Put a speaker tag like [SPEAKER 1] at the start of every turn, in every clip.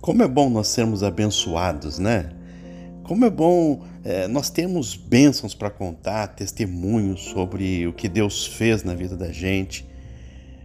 [SPEAKER 1] Como é bom nós sermos abençoados, né? Como é bom é, nós termos bênçãos para contar, testemunhos sobre o que Deus fez na vida da gente.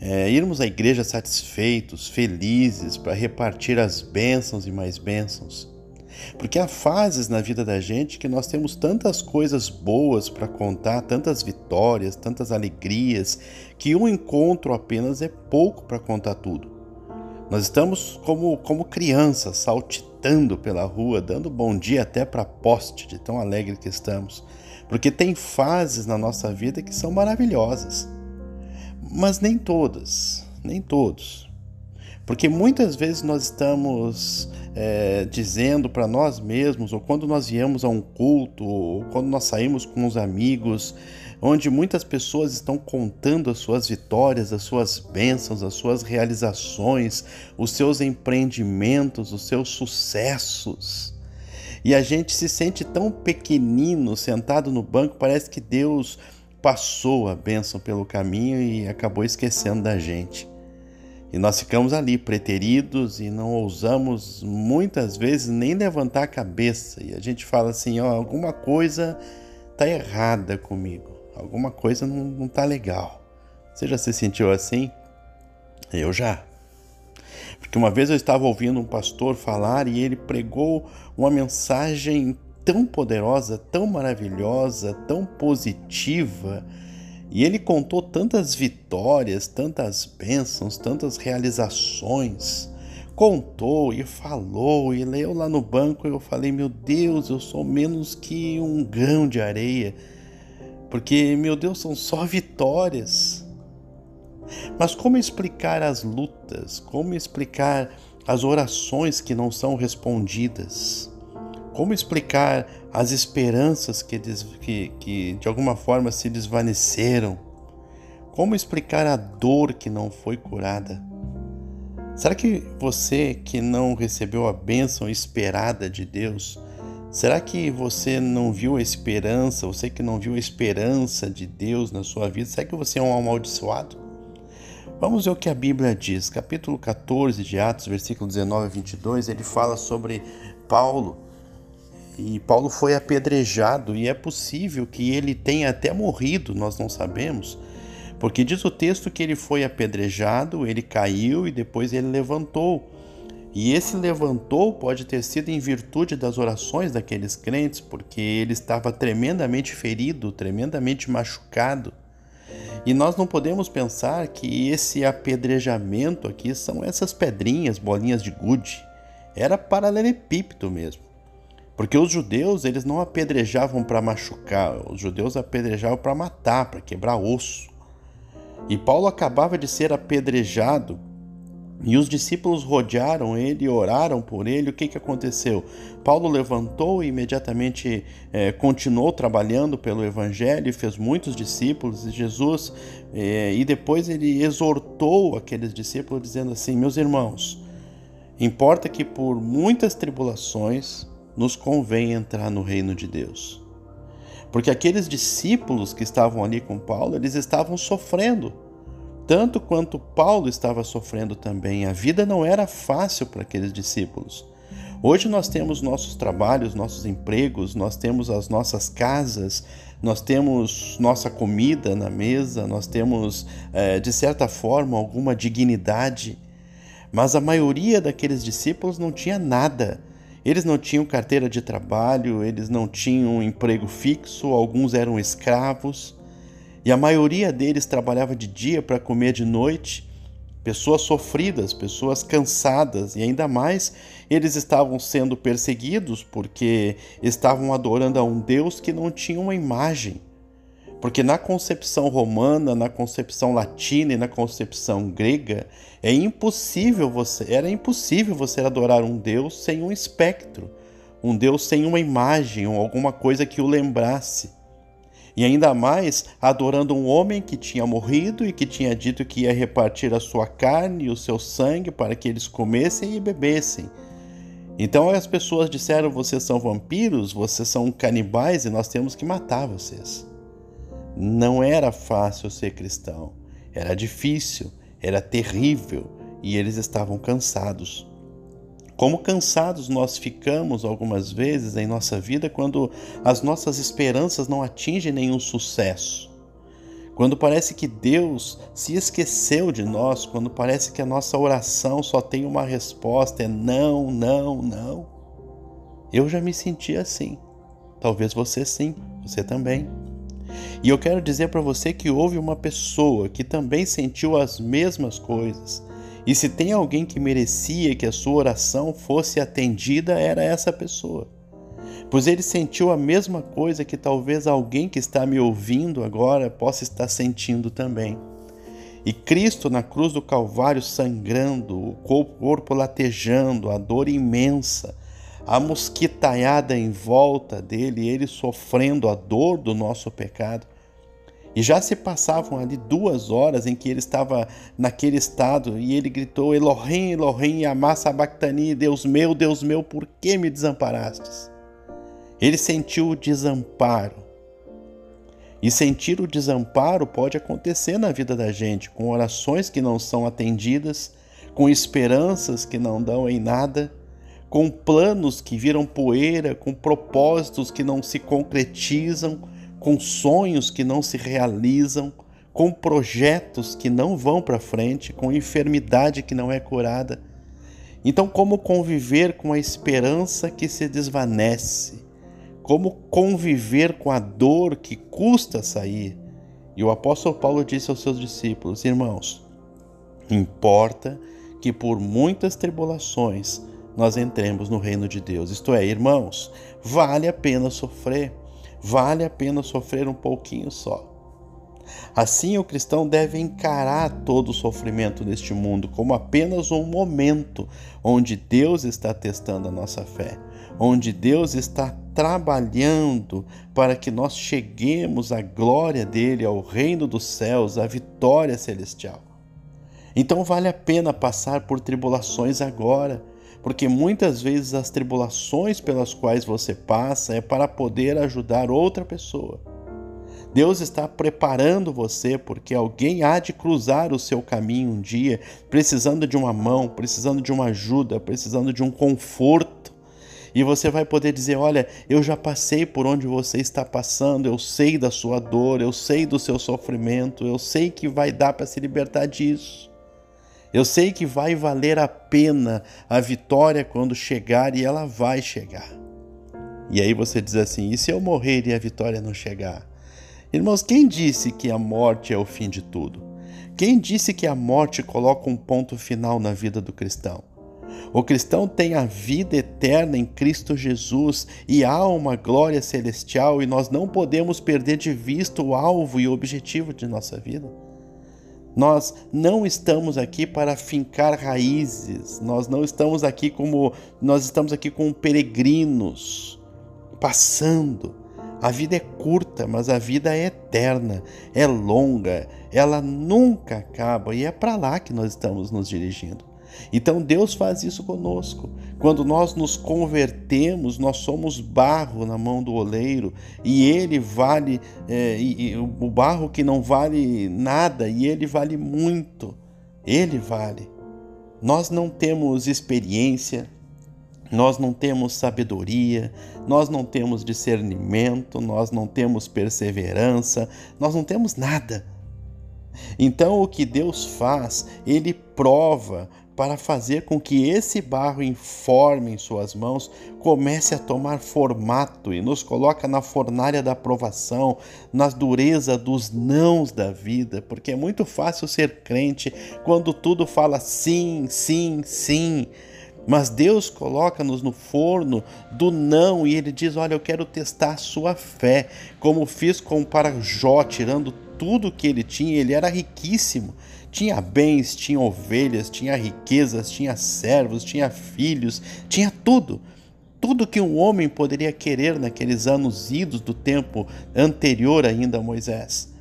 [SPEAKER 1] É, irmos à igreja satisfeitos, felizes, para repartir as bênçãos e mais bênçãos. Porque há fases na vida da gente que nós temos tantas coisas boas para contar, tantas vitórias, tantas alegrias, que um encontro apenas é pouco para contar tudo. Nós estamos como, como crianças, saltitando pela rua, dando bom dia até para poste, de tão alegre que estamos. Porque tem fases na nossa vida que são maravilhosas. Mas nem todas, nem todos. Porque muitas vezes nós estamos é, dizendo para nós mesmos, ou quando nós viemos a um culto, ou quando nós saímos com os amigos, onde muitas pessoas estão contando as suas vitórias, as suas bênçãos, as suas realizações, os seus empreendimentos, os seus sucessos. E a gente se sente tão pequenino sentado no banco, parece que Deus passou a bênção pelo caminho e acabou esquecendo da gente. E nós ficamos ali preteridos e não ousamos muitas vezes nem levantar a cabeça. E a gente fala assim: ó, alguma coisa está errada comigo alguma coisa não, não tá legal. Você já se sentiu assim? Eu já. Porque uma vez eu estava ouvindo um pastor falar e ele pregou uma mensagem tão poderosa, tão maravilhosa, tão positiva. E ele contou tantas vitórias, tantas bênçãos, tantas realizações. Contou e falou, e leu lá no banco. Eu falei: Meu Deus, eu sou menos que um grão de areia porque, meu Deus, são só vitórias. Mas como explicar as lutas? Como explicar as orações que não são respondidas? Como explicar as esperanças que, que, que de alguma forma se desvaneceram? Como explicar a dor que não foi curada? Será que você que não recebeu a bênção esperada de Deus Será que você não viu a esperança, você que não viu a esperança de Deus na sua vida, será que você é um amaldiçoado? Vamos ver o que a Bíblia diz. Capítulo 14 de Atos, versículo 19 a 22, ele fala sobre Paulo. E Paulo foi apedrejado e é possível que ele tenha até morrido, nós não sabemos. Porque diz o texto que ele foi apedrejado, ele caiu e depois ele levantou. E esse levantou pode ter sido em virtude das orações daqueles crentes, porque ele estava tremendamente ferido, tremendamente machucado. E nós não podemos pensar que esse apedrejamento aqui são essas pedrinhas, bolinhas de gude. Era paralelepípedo mesmo. Porque os judeus, eles não apedrejavam para machucar, os judeus apedrejavam para matar, para quebrar osso. E Paulo acabava de ser apedrejado e os discípulos rodearam ele oraram por ele. O que, que aconteceu? Paulo levantou e imediatamente é, continuou trabalhando pelo Evangelho, fez muitos discípulos de Jesus, é, e depois ele exortou aqueles discípulos, dizendo assim: Meus irmãos, importa que por muitas tribulações nos convém entrar no reino de Deus. Porque aqueles discípulos que estavam ali com Paulo, eles estavam sofrendo tanto quanto Paulo estava sofrendo também. A vida não era fácil para aqueles discípulos. Hoje nós temos nossos trabalhos, nossos empregos, nós temos as nossas casas, nós temos nossa comida na mesa, nós temos, é, de certa forma, alguma dignidade. Mas a maioria daqueles discípulos não tinha nada. Eles não tinham carteira de trabalho, eles não tinham emprego fixo, alguns eram escravos. E a maioria deles trabalhava de dia para comer de noite, pessoas sofridas, pessoas cansadas, e ainda mais eles estavam sendo perseguidos porque estavam adorando a um Deus que não tinha uma imagem. Porque na concepção romana, na concepção latina e na concepção grega, é impossível você, era impossível você adorar um Deus sem um espectro, um Deus sem uma imagem ou alguma coisa que o lembrasse. E ainda mais adorando um homem que tinha morrido e que tinha dito que ia repartir a sua carne e o seu sangue para que eles comessem e bebessem. Então as pessoas disseram: vocês são vampiros, vocês são canibais e nós temos que matar vocês. Não era fácil ser cristão, era difícil, era terrível e eles estavam cansados. Como cansados nós ficamos algumas vezes em nossa vida quando as nossas esperanças não atingem nenhum sucesso. Quando parece que Deus se esqueceu de nós, quando parece que a nossa oração só tem uma resposta, é não, não, não. Eu já me senti assim. Talvez você sim, você também. E eu quero dizer para você que houve uma pessoa que também sentiu as mesmas coisas e se tem alguém que merecia que a sua oração fosse atendida, era essa pessoa. Pois ele sentiu a mesma coisa que talvez alguém que está me ouvindo agora possa estar sentindo também. E Cristo na cruz do Calvário sangrando, o corpo latejando, a dor imensa, a mosquitaiada em volta dele, ele sofrendo a dor do nosso pecado. E já se passavam ali duas horas em que ele estava naquele estado e ele gritou: Elohim, Elohim, amassa sabachthani, Deus meu, Deus meu, por que me desamparastes? Ele sentiu o desamparo. E sentir o desamparo pode acontecer na vida da gente, com orações que não são atendidas, com esperanças que não dão em nada, com planos que viram poeira, com propósitos que não se concretizam com sonhos que não se realizam, com projetos que não vão para frente, com enfermidade que não é curada. Então, como conviver com a esperança que se desvanece? Como conviver com a dor que custa sair? E o apóstolo Paulo disse aos seus discípulos: Irmãos, importa que por muitas tribulações nós entremos no reino de Deus. Isto é, irmãos, vale a pena sofrer vale a pena sofrer um pouquinho só. Assim, o cristão deve encarar todo o sofrimento neste mundo como apenas um momento onde Deus está testando a nossa fé, onde Deus está trabalhando para que nós cheguemos à glória dele, ao reino dos céus, à vitória celestial. Então, vale a pena passar por tribulações agora porque muitas vezes as tribulações pelas quais você passa é para poder ajudar outra pessoa. Deus está preparando você porque alguém há de cruzar o seu caminho um dia, precisando de uma mão, precisando de uma ajuda, precisando de um conforto. E você vai poder dizer: Olha, eu já passei por onde você está passando, eu sei da sua dor, eu sei do seu sofrimento, eu sei que vai dar para se libertar disso. Eu sei que vai valer a pena a vitória quando chegar e ela vai chegar. E aí você diz assim: e se eu morrer e a vitória não chegar? Irmãos, quem disse que a morte é o fim de tudo? Quem disse que a morte coloca um ponto final na vida do cristão? O cristão tem a vida eterna em Cristo Jesus e há uma glória celestial e nós não podemos perder de vista o alvo e o objetivo de nossa vida. Nós não estamos aqui para fincar raízes. Nós não estamos aqui como nós estamos aqui como peregrinos passando. A vida é curta, mas a vida é eterna, é longa, ela nunca acaba e é para lá que nós estamos nos dirigindo. Então Deus faz isso conosco. Quando nós nos convertemos, nós somos barro na mão do oleiro e ele vale, é, e, e, o barro que não vale nada e ele vale muito. Ele vale. Nós não temos experiência, nós não temos sabedoria, nós não temos discernimento, nós não temos perseverança, nós não temos nada. Então, o que Deus faz, Ele prova para fazer com que esse barro informe em suas mãos comece a tomar formato e nos coloca na fornalha da aprovação, na dureza dos nãos da vida, porque é muito fácil ser crente quando tudo fala sim, sim, sim. Mas Deus coloca-nos no forno do não e ele diz: Olha, eu quero testar a sua fé, como fiz com para Jó, tirando tudo que ele tinha, ele era riquíssimo. Tinha bens, tinha ovelhas, tinha riquezas, tinha servos, tinha filhos, tinha tudo. Tudo que um homem poderia querer naqueles anos idos do tempo anterior ainda a Moisés.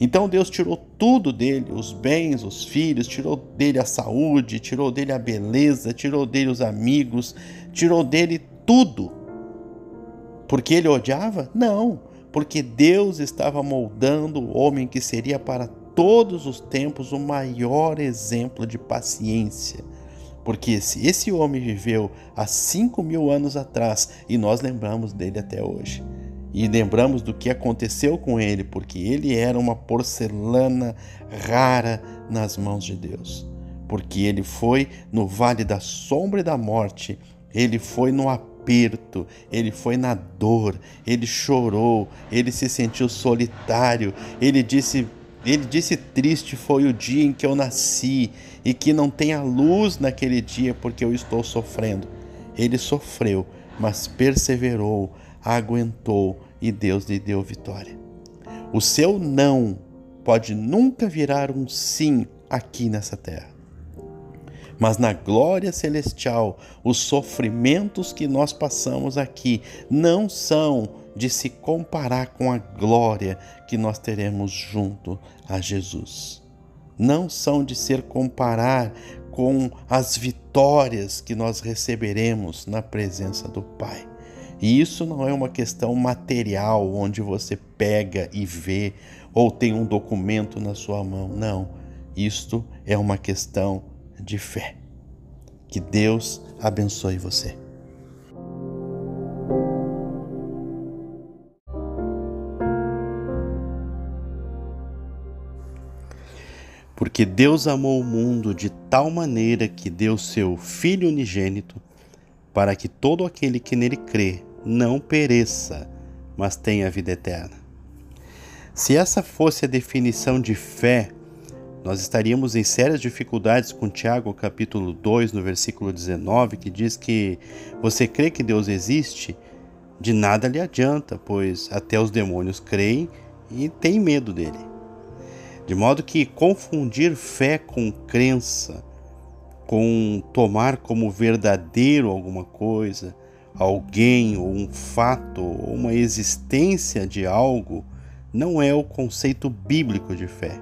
[SPEAKER 1] Então Deus tirou tudo dele, os bens, os filhos, tirou dele a saúde, tirou dele a beleza, tirou dele os amigos, tirou dele tudo. Porque ele odiava? Não, porque Deus estava moldando o homem que seria para todos os tempos o maior exemplo de paciência, Porque se esse homem viveu há cinco mil anos atrás e nós lembramos dele até hoje. E lembramos do que aconteceu com ele, porque ele era uma porcelana rara nas mãos de Deus. Porque ele foi no vale da sombra e da morte, ele foi no aperto, ele foi na dor, ele chorou, ele se sentiu solitário, ele disse ele disse: Triste foi o dia em que eu nasci e que não tenha luz naquele dia porque eu estou sofrendo. Ele sofreu, mas perseverou, aguentou e Deus lhe deu vitória. O seu não pode nunca virar um sim aqui nessa terra. Mas na glória celestial, os sofrimentos que nós passamos aqui não são de se comparar com a glória que nós teremos junto a Jesus. Não são de ser comparar com as vitórias que nós receberemos na presença do Pai. E isso não é uma questão material, onde você pega e vê, ou tem um documento na sua mão. Não. Isto é uma questão de fé. Que Deus abençoe você. Porque Deus amou o mundo de tal maneira que deu seu Filho unigênito, para que todo aquele que nele crê não pereça, mas tenha vida eterna. Se essa fosse a definição de fé, nós estaríamos em sérias dificuldades com Tiago, capítulo 2, no versículo 19, que diz que você crê que Deus existe, de nada lhe adianta, pois até os demônios creem e têm medo dele. De modo que confundir fé com crença, com tomar como verdadeiro alguma coisa, alguém ou um fato ou uma existência de algo, não é o conceito bíblico de fé.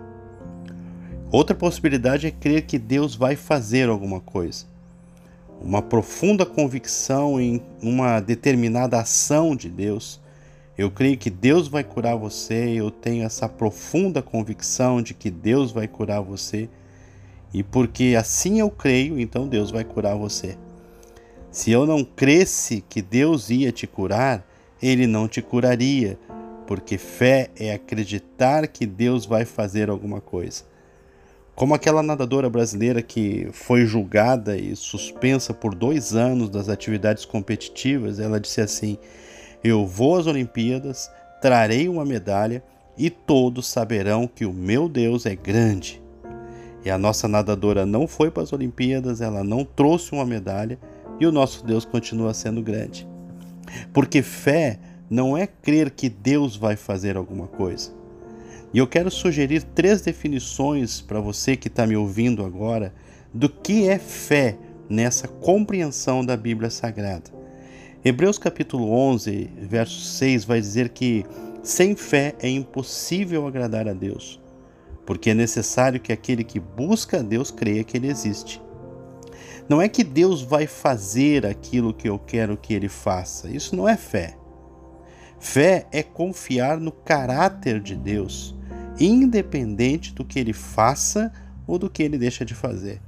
[SPEAKER 1] Outra possibilidade é crer que Deus vai fazer alguma coisa. Uma profunda convicção em uma determinada ação de Deus eu creio que Deus vai curar você, eu tenho essa profunda convicção de que Deus vai curar você. E porque assim eu creio, então Deus vai curar você. Se eu não cresce que Deus ia te curar, ele não te curaria, porque fé é acreditar que Deus vai fazer alguma coisa. Como aquela nadadora brasileira que foi julgada e suspensa por dois anos das atividades competitivas, ela disse assim: eu vou às Olimpíadas, trarei uma medalha e todos saberão que o meu Deus é grande. E a nossa nadadora não foi para as Olimpíadas, ela não trouxe uma medalha e o nosso Deus continua sendo grande. Porque fé não é crer que Deus vai fazer alguma coisa. E eu quero sugerir três definições para você que está me ouvindo agora do que é fé nessa compreensão da Bíblia Sagrada. Hebreus capítulo 11, verso 6 vai dizer que sem fé é impossível agradar a Deus, porque é necessário que aquele que busca a Deus creia que ele existe. Não é que Deus vai fazer aquilo que eu quero que ele faça. Isso não é fé. Fé é confiar no caráter de Deus, independente do que ele faça ou do que ele deixa de fazer.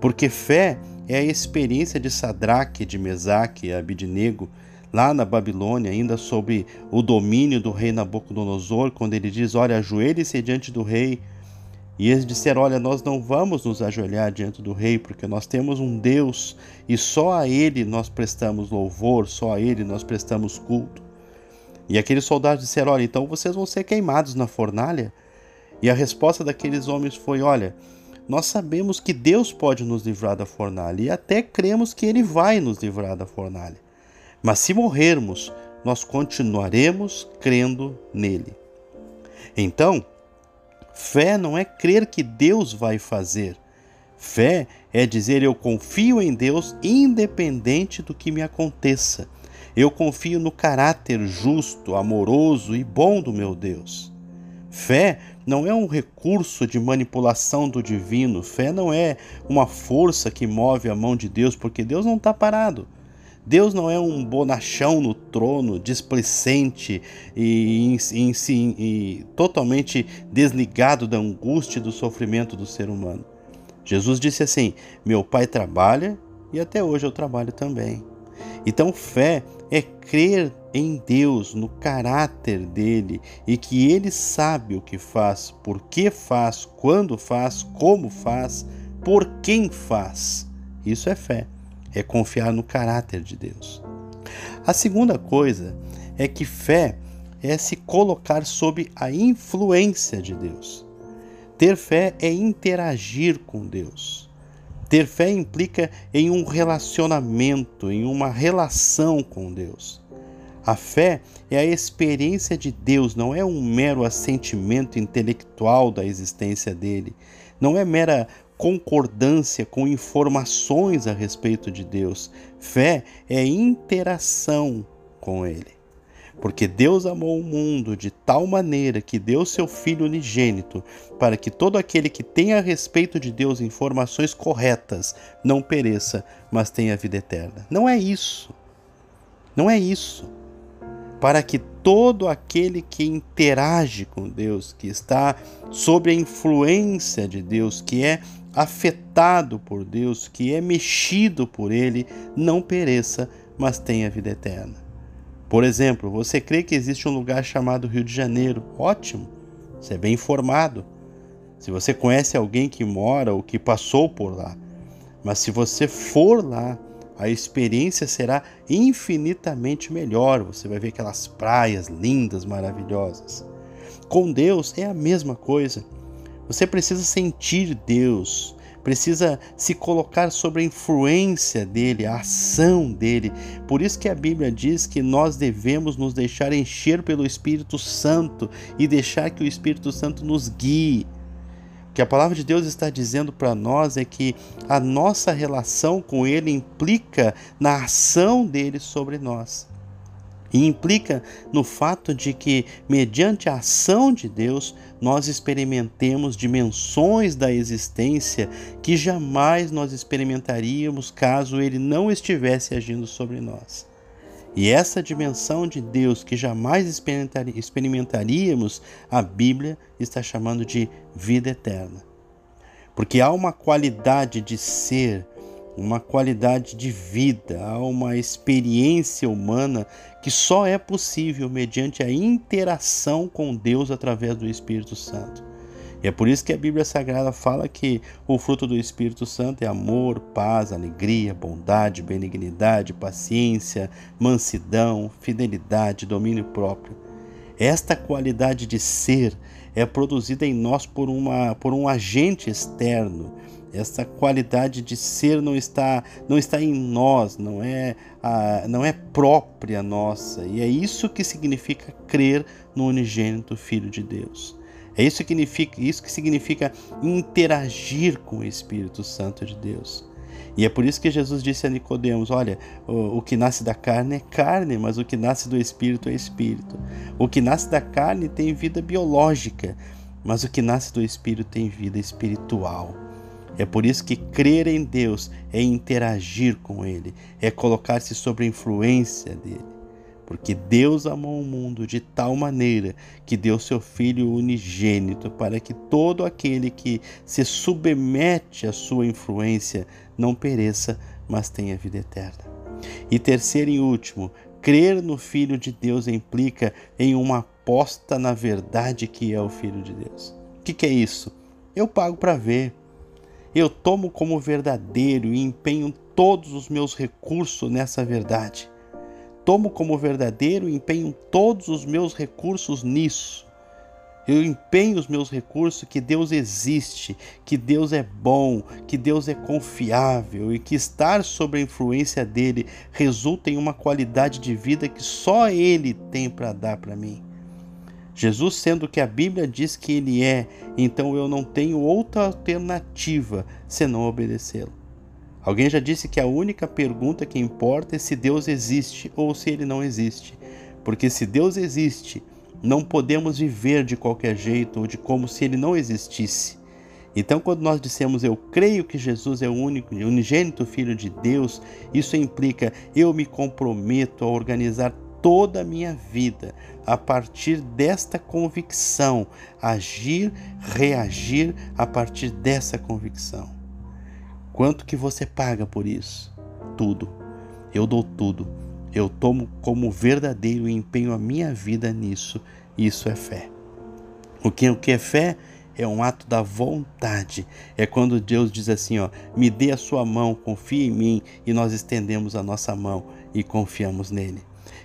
[SPEAKER 1] Porque fé é a experiência de Sadraque, de Mesaque e Abidnego, lá na Babilônia, ainda sob o domínio do rei Nabucodonosor, quando ele diz: Olha, ajoelhe-se diante do rei. E eles disseram: Olha, nós não vamos nos ajoelhar diante do rei, porque nós temos um Deus e só a ele nós prestamos louvor, só a ele nós prestamos culto. E aqueles soldados disseram: Olha, então vocês vão ser queimados na fornalha. E a resposta daqueles homens foi: Olha, nós sabemos que Deus pode nos livrar da fornalha e até cremos que Ele vai nos livrar da fornalha. Mas se morrermos, nós continuaremos crendo nele. Então, fé não é crer que Deus vai fazer. Fé é dizer eu confio em Deus independente do que me aconteça. Eu confio no caráter justo, amoroso e bom do meu Deus. Fé não é um recurso de manipulação do divino. Fé não é uma força que move a mão de Deus, porque Deus não está parado. Deus não é um bonachão no trono, displicente e, e, e, e totalmente desligado da angústia e do sofrimento do ser humano. Jesus disse assim: Meu pai trabalha e até hoje eu trabalho também. Então, fé é crer em Deus, no caráter dele e que ele sabe o que faz, por que faz, quando faz, como faz, por quem faz. Isso é fé, é confiar no caráter de Deus. A segunda coisa é que fé é se colocar sob a influência de Deus. Ter fé é interagir com Deus. Ter fé implica em um relacionamento, em uma relação com Deus. A fé é a experiência de Deus, não é um mero assentimento intelectual da existência dele, não é mera concordância com informações a respeito de Deus. Fé é interação com ele. Porque Deus amou o mundo de tal maneira que deu seu Filho unigênito, para que todo aquele que tenha a respeito de Deus informações corretas não pereça, mas tenha vida eterna. Não é isso. Não é isso. Para que todo aquele que interage com Deus, que está sob a influência de Deus, que é afetado por Deus, que é mexido por Ele, não pereça, mas tenha vida eterna. Por exemplo, você crê que existe um lugar chamado Rio de Janeiro? Ótimo, você é bem informado. Se você conhece alguém que mora ou que passou por lá, mas se você for lá, a experiência será infinitamente melhor. Você vai ver aquelas praias lindas, maravilhosas. Com Deus é a mesma coisa. Você precisa sentir Deus, precisa se colocar sob a influência dele, a ação dele. Por isso que a Bíblia diz que nós devemos nos deixar encher pelo Espírito Santo e deixar que o Espírito Santo nos guie. O que a palavra de Deus está dizendo para nós é que a nossa relação com ele implica na ação dele sobre nós. E implica no fato de que, mediante a ação de Deus, nós experimentemos dimensões da existência que jamais nós experimentaríamos caso Ele não estivesse agindo sobre nós. E essa dimensão de Deus que jamais experimentaríamos, a Bíblia está chamando de vida eterna. Porque há uma qualidade de ser uma qualidade de vida, há uma experiência humana que só é possível mediante a interação com Deus através do Espírito Santo. E é por isso que a Bíblia Sagrada fala que o fruto do Espírito Santo é amor, paz, alegria, bondade, benignidade, paciência, mansidão, fidelidade, domínio próprio. Esta qualidade de ser é produzida em nós por, uma, por um agente externo essa qualidade de ser não está não está em nós, não é a, não é própria nossa. E é isso que significa crer no unigênito Filho de Deus. É isso que significa, isso que significa interagir com o Espírito Santo de Deus. E é por isso que Jesus disse a Nicodemos: Olha, o, o, que nasce da carne é carne, mas o que nasce do Espírito é Espírito. O que nasce da carne tem vida biológica, mas o que nasce do Espírito tem vida espiritual. É por isso que crer em Deus é interagir com Ele, é colocar-se sob a influência dele. Porque Deus amou o mundo de tal maneira que deu seu Filho unigênito para que todo aquele que se submete à sua influência não pereça, mas tenha vida eterna. E terceiro e último, crer no Filho de Deus implica em uma aposta na verdade que é o Filho de Deus. O que, que é isso? Eu pago para ver. Eu tomo como verdadeiro e empenho todos os meus recursos nessa verdade. Tomo como verdadeiro e empenho todos os meus recursos nisso. Eu empenho os meus recursos que Deus existe, que Deus é bom, que Deus é confiável e que estar sob a influência dele resulta em uma qualidade de vida que só ele tem para dar para mim. Jesus, sendo que a Bíblia diz que ele é, então eu não tenho outra alternativa senão obedecê-lo. Alguém já disse que a única pergunta que importa é se Deus existe ou se ele não existe. Porque se Deus existe, não podemos viver de qualquer jeito ou de como se ele não existisse. Então, quando nós dissemos eu creio que Jesus é o único, unigênito Filho de Deus, isso implica eu me comprometo a organizar toda a minha vida a partir desta convicção, agir, reagir a partir dessa convicção. Quanto que você paga por isso? Tudo. Eu dou tudo. Eu tomo como verdadeiro e empenho a minha vida nisso. Isso é fé. O que, o que é fé é um ato da vontade. É quando Deus diz assim, ó, me dê a sua mão, confie em mim, e nós estendemos a nossa mão e confiamos nele.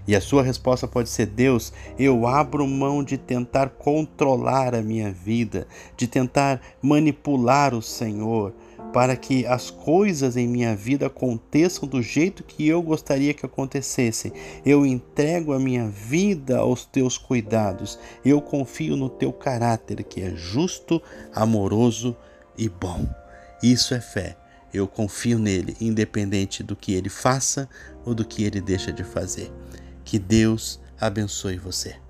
[SPEAKER 1] E a sua resposta pode ser: Deus, eu abro mão de tentar controlar a minha vida, de tentar manipular o Senhor, para que as coisas em minha vida aconteçam do jeito que eu gostaria que acontecessem. Eu entrego a minha vida aos teus cuidados. Eu confio no teu caráter, que é justo, amoroso e bom. Isso é fé. Eu confio nele, independente do que ele faça ou do que ele deixa de fazer. Que Deus abençoe você.